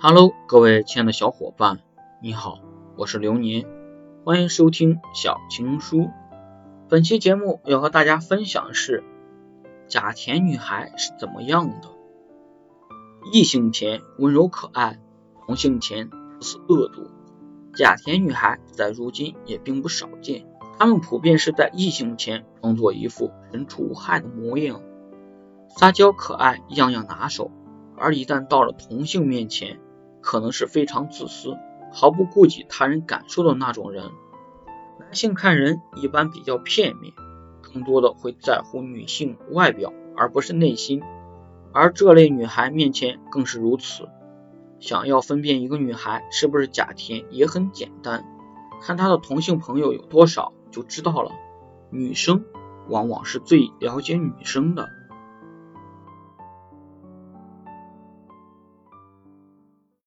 Hello，各位亲爱的小伙伴，你好，我是流年，欢迎收听小情书。本期节目要和大家分享的是假甜女孩是怎么样的。异性前温柔可爱，同性前不思恶毒。假甜女孩在如今也并不少见，她们普遍是在异性前装作一副人畜无害的模样，撒娇可爱，样样拿手；而一旦到了同性面前，可能是非常自私，毫不顾及他人感受的那种人。男性看人一般比较片面，更多的会在乎女性外表，而不是内心。而这类女孩面前更是如此。想要分辨一个女孩是不是假甜也很简单，看她的同性朋友有多少就知道了。女生往往是最了解女生的。